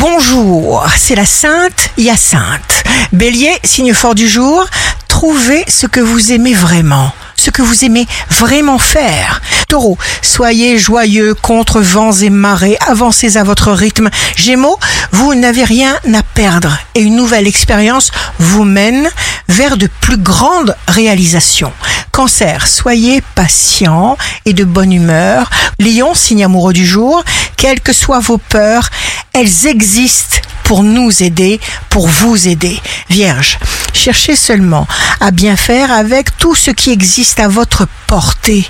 Bonjour, c'est la Sainte Hyacinthe. Bélier, signe fort du jour, trouvez ce que vous aimez vraiment, ce que vous aimez vraiment faire. Taureau, soyez joyeux contre vents et marées, avancez à votre rythme. Gémeaux, vous n'avez rien à perdre et une nouvelle expérience vous mène vers de plus grandes réalisations. Cancer, soyez patient et de bonne humeur. Lion, signe amoureux du jour, quelles que soient vos peurs, elles existent pour nous aider, pour vous aider. Vierge, cherchez seulement à bien faire avec tout ce qui existe à votre portée.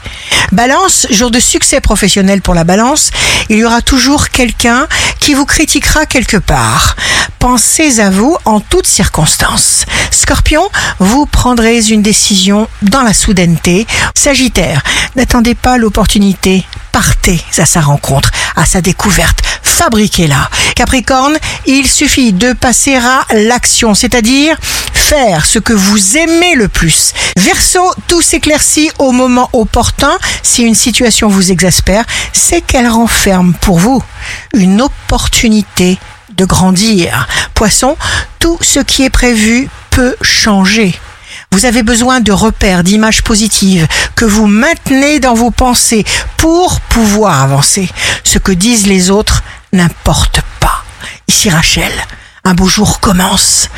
Balance, jour de succès professionnel pour la balance, il y aura toujours quelqu'un qui vous critiquera quelque part. Pensez à vous en toutes circonstances. Scorpion, vous prendrez une décision dans la soudaineté. Sagittaire, n'attendez pas l'opportunité. Partez à sa rencontre, à sa découverte. Fabriquez-la. Capricorne, il suffit de passer à l'action, c'est-à-dire faire ce que vous aimez le plus. Verseau, tout s'éclaircit au moment opportun. Si une situation vous exaspère, c'est qu'elle renferme pour vous une opportunité de grandir. Poisson, tout ce qui est prévu peut changer. Vous avez besoin de repères, d'images positives que vous maintenez dans vos pensées pour pouvoir avancer. Ce que disent les autres n'importe pas. Ici Rachel, un beau jour commence.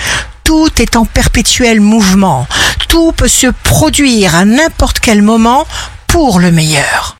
Tout est en perpétuel mouvement. Tout peut se produire à n'importe quel moment pour le meilleur.